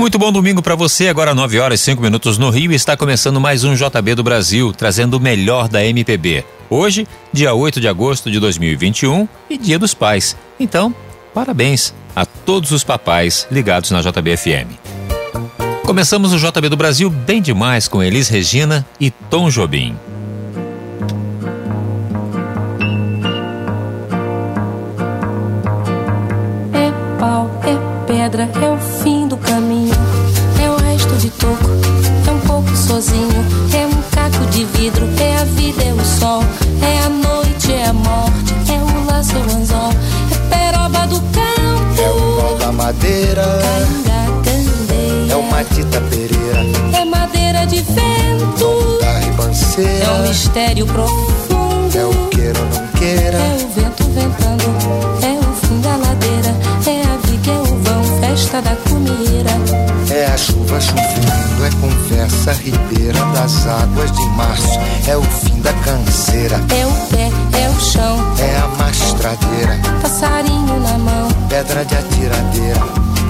Muito bom domingo para você. Agora 9 horas e 5 minutos no Rio. Está começando mais um JB do Brasil, trazendo o melhor da MPB. Hoje, dia 8 de agosto de 2021 e Dia dos Pais. Então, parabéns a todos os papais ligados na JBFM. Começamos o JB do Brasil bem demais com Elis Regina e Tom Jobim. É pau, é pedra, é o fim madeira, canga, é o Matita Pereira, É madeira de vento, da ribanceira, é um mistério profundo. é o queira ou não queira, É o vento ventando, é o fim da ladeira, é a viga, é o vão, festa da comida. é a chuva chovendo, é conversa ribeira das águas de março, é o fim da canseira, É o pé, é o chão, é a passarinho na mão, pedra de atiradeira,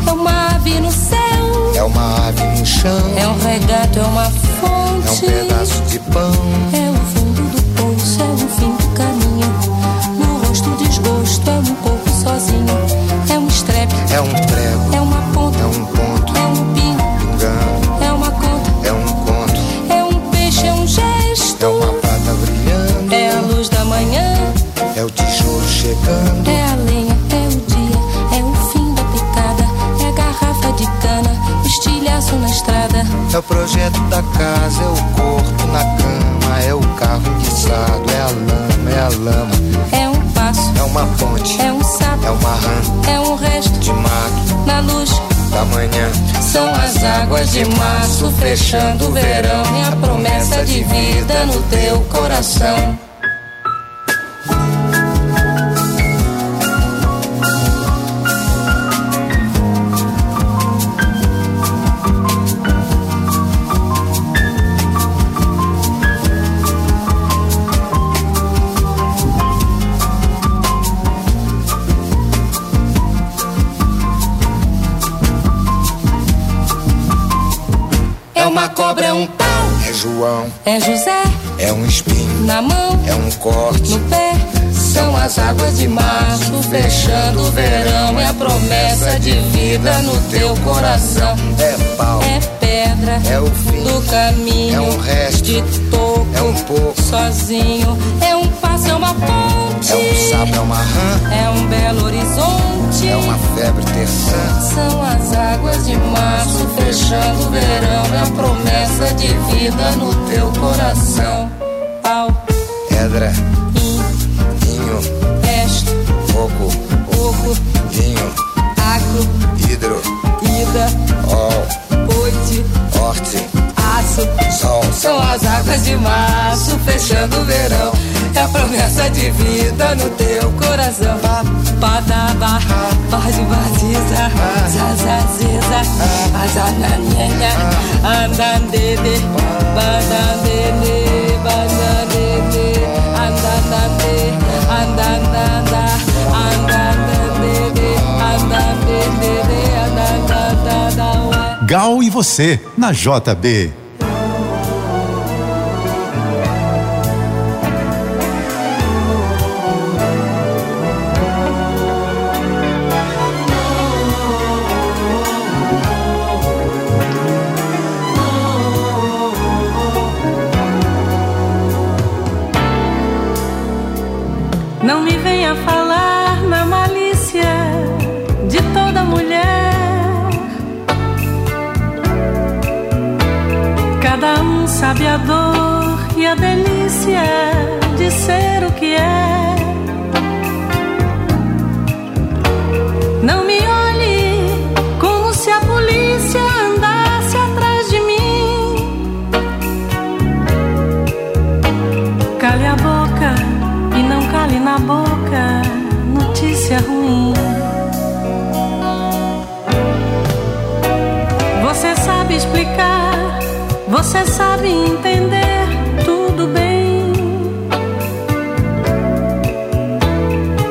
é uma ave no céu, é uma ave no chão, é um regato, é uma é um fonte, pedaço de pão, de março fechando o verão e a promessa de vida no teu coração. Cobra, é um pau, É João, é José é um espinho, na mão. é um corte, no pé. São as águas de março fechando o verão. É a promessa de vida no teu coração. é pau, É pedra é o fim, do caminho. É um resto. de toco. É um pouco. sozinho. É um passo, é uma ponte. é um sapo, é uma rã, É um belo horizonte. É uma febre terçã, São as águas de março fechando o verão. É a promessa de vida no teu coração. Pau, pedra, in, vinho, resto, fogo, oco, vinho, agro, hidro, ida, ol, noite, horte, sol, São as águas de março fechando o verão. É a promessa de vida no teu coração. Padaba, pode batiza, zazaziza, azananenha, andandede, bandandede, bandandede, andandande, andandanda, andandandede, andandede, andandandanda. Gal e você, na JB. sabe a dor e a delícia de ser o que é. Não me olhe como se a polícia andasse atrás de mim. Cale a boca e não cale na boca notícia ruim. Você sabe explicar você sabe entender tudo bem.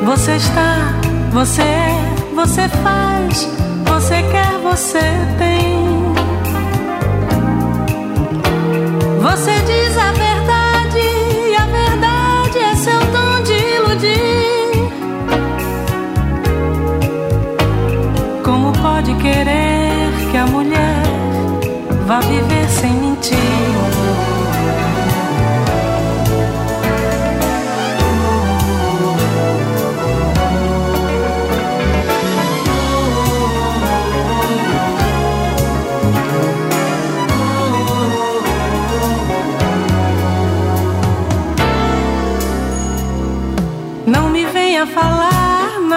Você está, você é, você faz, você quer, você tem. Você diz a verdade,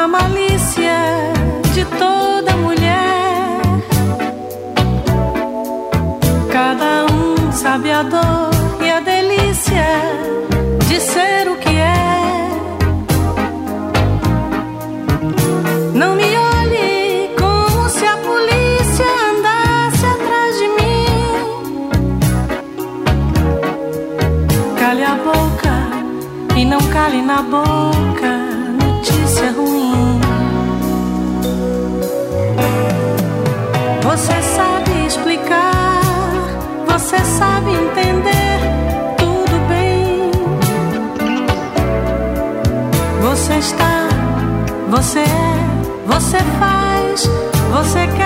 na malícia de toda mulher. Cada um sabe a dor e a delícia de ser o que é. Não me olhe como se a polícia andasse atrás de mim. Cale a boca e não cale na boca sabe entender tudo bem. Você está, você é, você faz, você quer,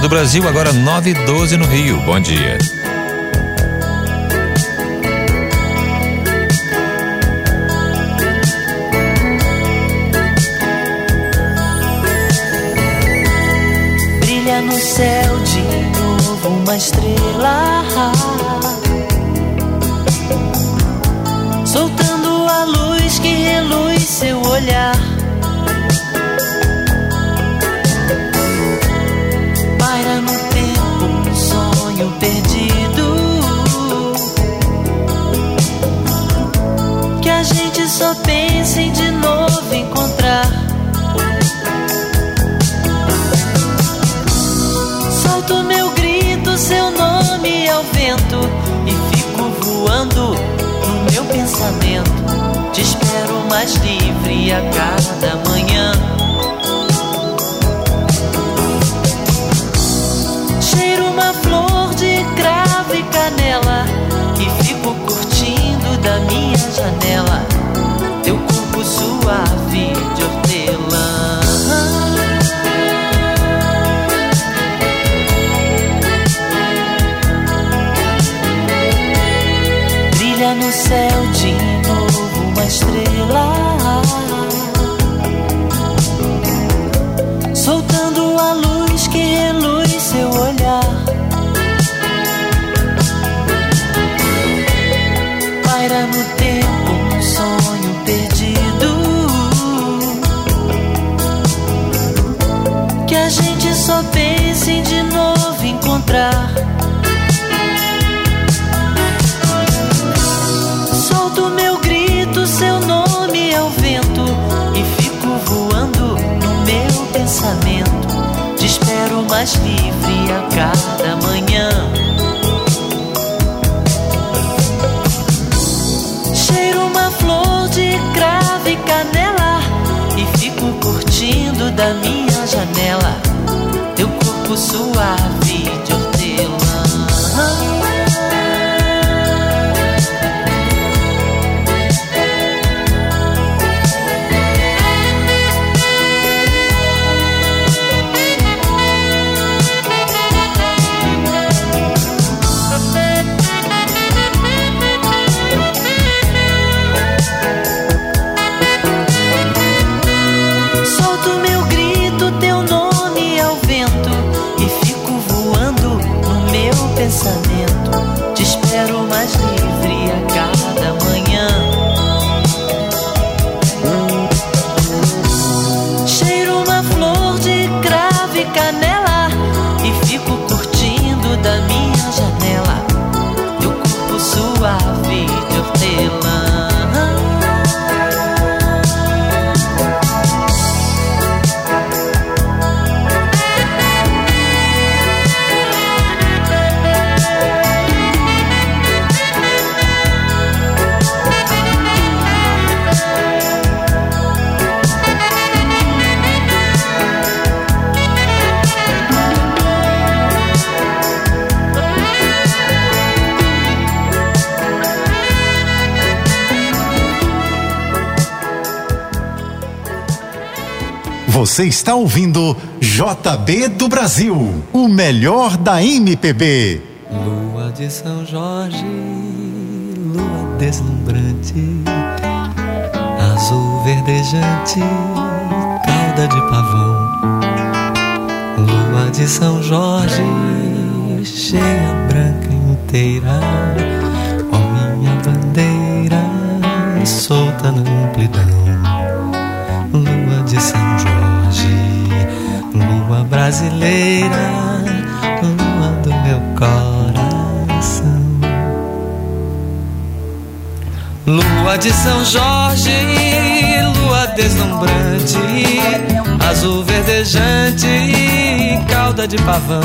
Do Brasil, agora 9 e 12 no Rio. Bom dia. Brilha no céu de novo uma estrela. Só pensa em de novo encontrar. Solto meu grito, seu nome ao vento e fico voando no meu pensamento. Te espero mais livre a cada manhã. Você está ouvindo JB do Brasil, o melhor da MPB. Lua de São Jorge, lua deslumbrante, azul verdejante, cauda de pavão. Lua de São Jorge, cheia, branca inteira, de São Jorge, lua deslumbrante, azul verdejante, cauda de pavão.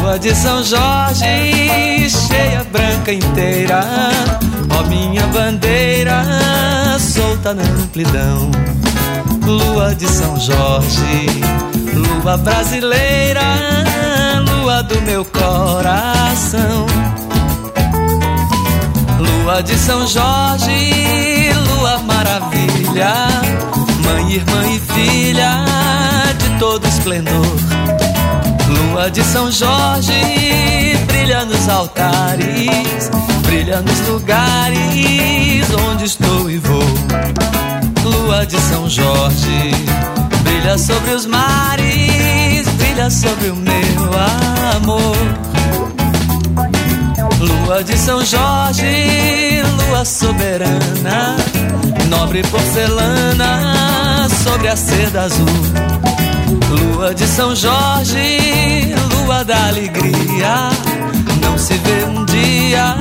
Lua de São Jorge, cheia, branca inteira, ó minha bandeira, solta na amplidão. Lua de São Jorge, lua brasileira, lua do meu coração. Lua de São Jorge, lua maravilha, mãe, irmã e filha de todo esplendor. Lua de São Jorge, brilha nos altares, brilha nos lugares onde estou e vou. Lua de São Jorge, brilha sobre os mares, brilha sobre o meu amor. Lua de São Jorge, lua soberana, nobre porcelana sobre a seda azul. Lua de São Jorge, lua da alegria, não se vê um dia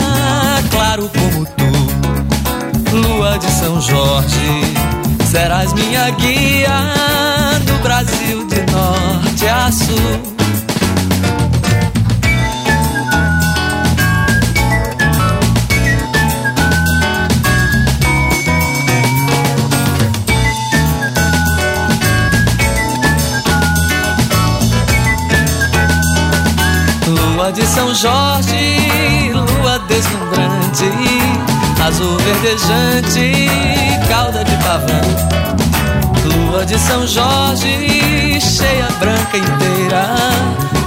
claro como tu. Lua de São Jorge, serás minha guia no Brasil de norte a sul. De São Jorge, lua deslumbrante, azul verdejante, cauda de pavão. Lua de São Jorge, cheia, branca inteira,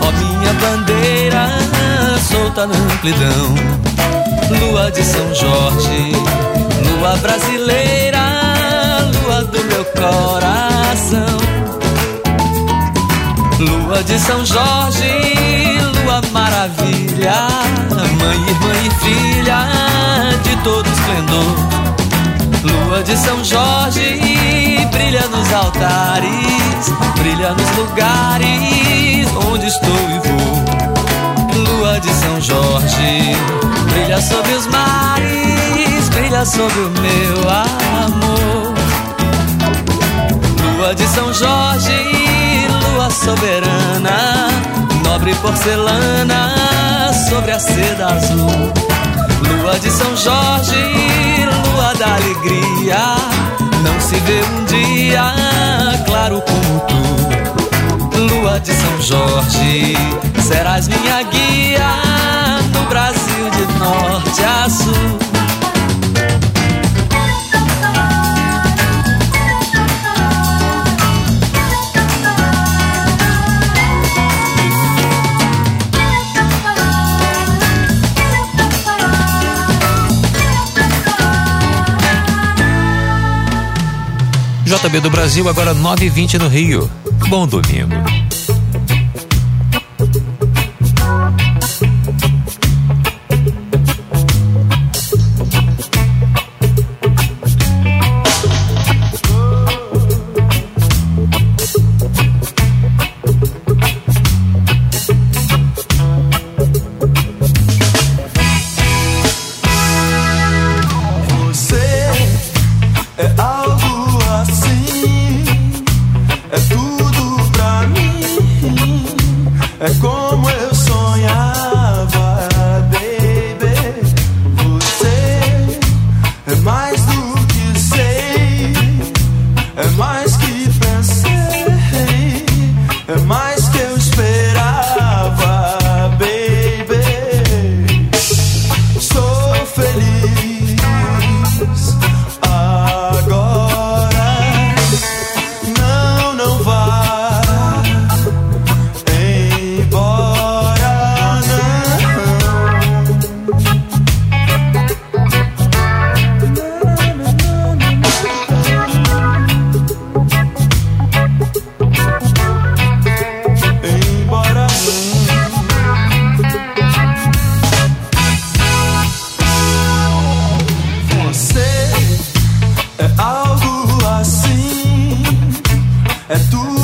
ó minha bandeira, solta na amplidão. Lua de São Jorge, lua brasileira, lua do meu coração. Lua de São Jorge, lua maravilha, mãe, irmã e filha de todo esplendor. Lua de São Jorge, brilha nos altares, brilha nos lugares onde estou e vou. Lua de São Jorge, brilha sobre os mares, brilha sobre o meu amor. Lua de São Jorge, lua soberana, nobre porcelana sobre a seda azul. Lua de São Jorge, lua da alegria, não se vê um dia claro como tu. Lua de São Jorge, serás minha guia no Brasil de norte a sul. JB do Brasil, agora 9h20 no Rio. Bom domingo. é tudo.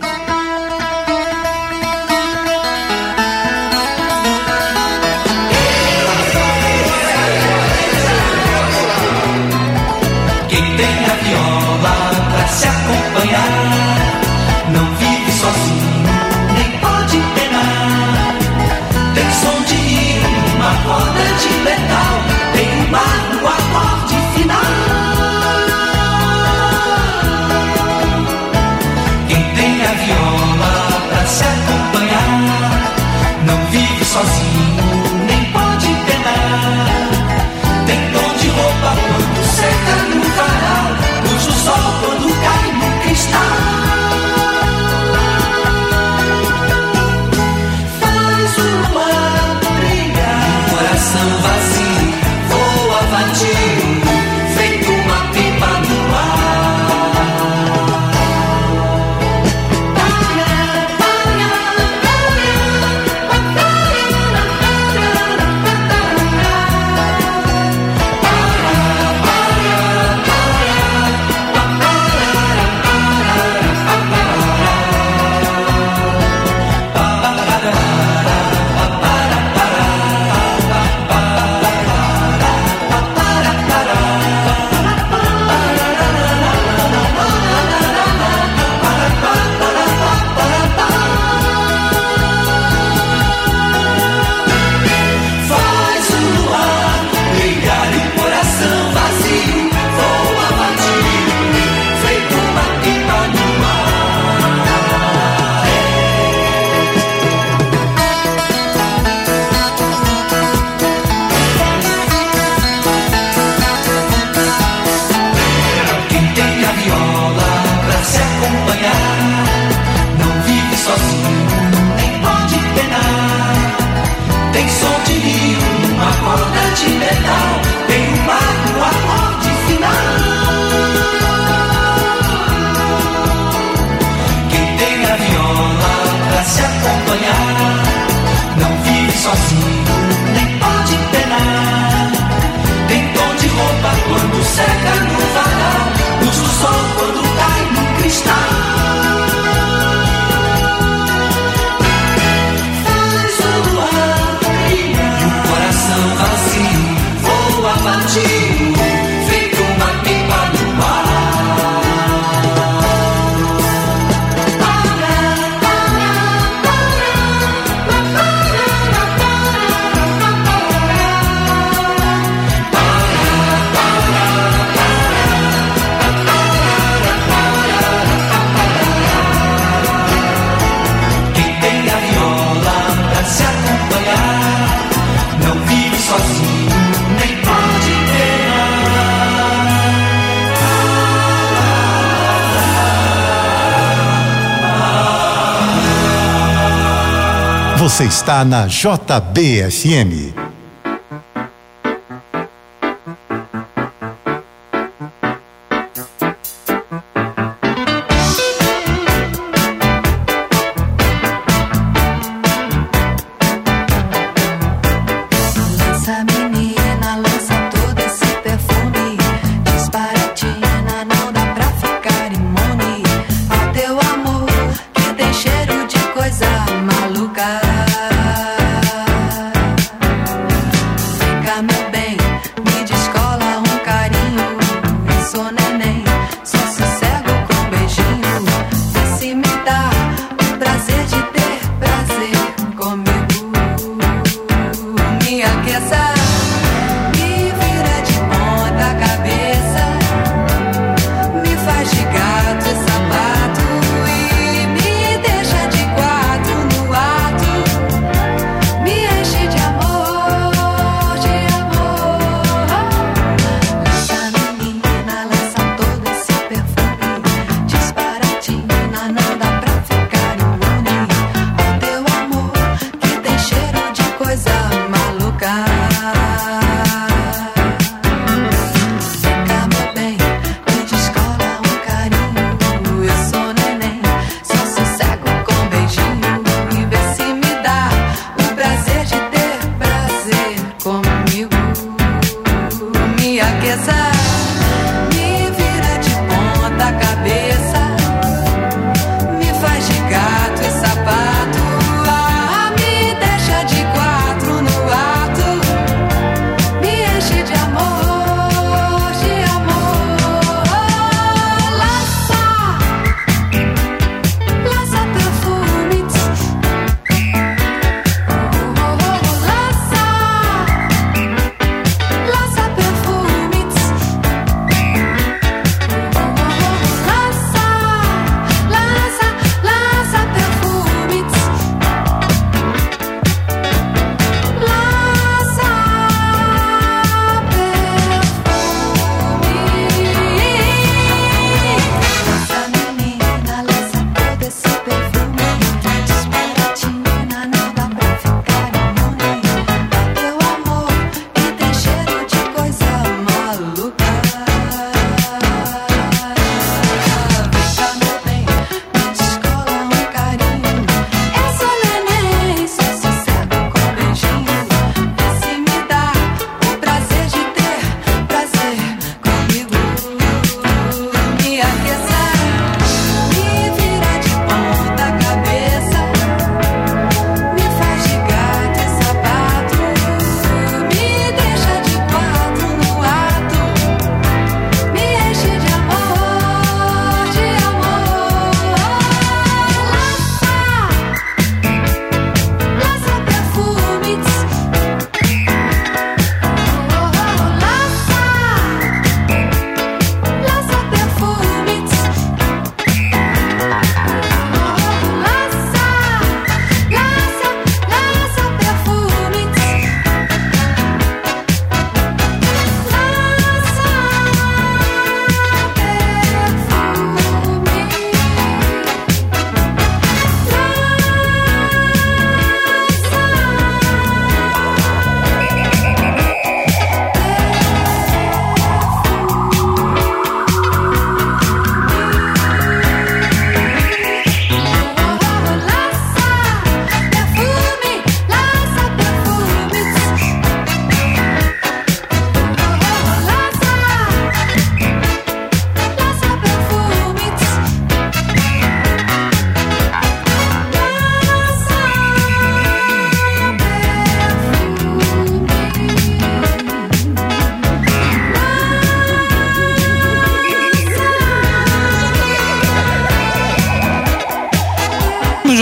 Você está na JBFM.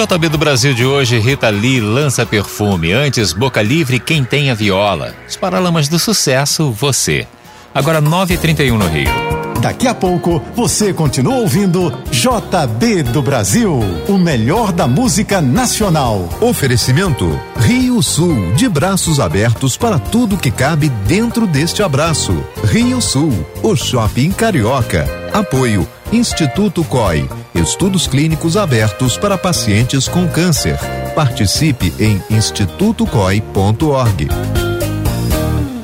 JB do Brasil de hoje, Rita Lee lança perfume. Antes, Boca Livre, Quem Tem a Viola. Os Paralamas do Sucesso, você. Agora 9h31 no Rio. Daqui a pouco você continua ouvindo JB do Brasil, o melhor da música nacional. Oferecimento Rio Sul, de braços abertos para tudo que cabe dentro deste abraço. Rio Sul, o shopping carioca. Apoio Instituto COI, estudos clínicos abertos para pacientes com câncer. Participe em institutocoi.org.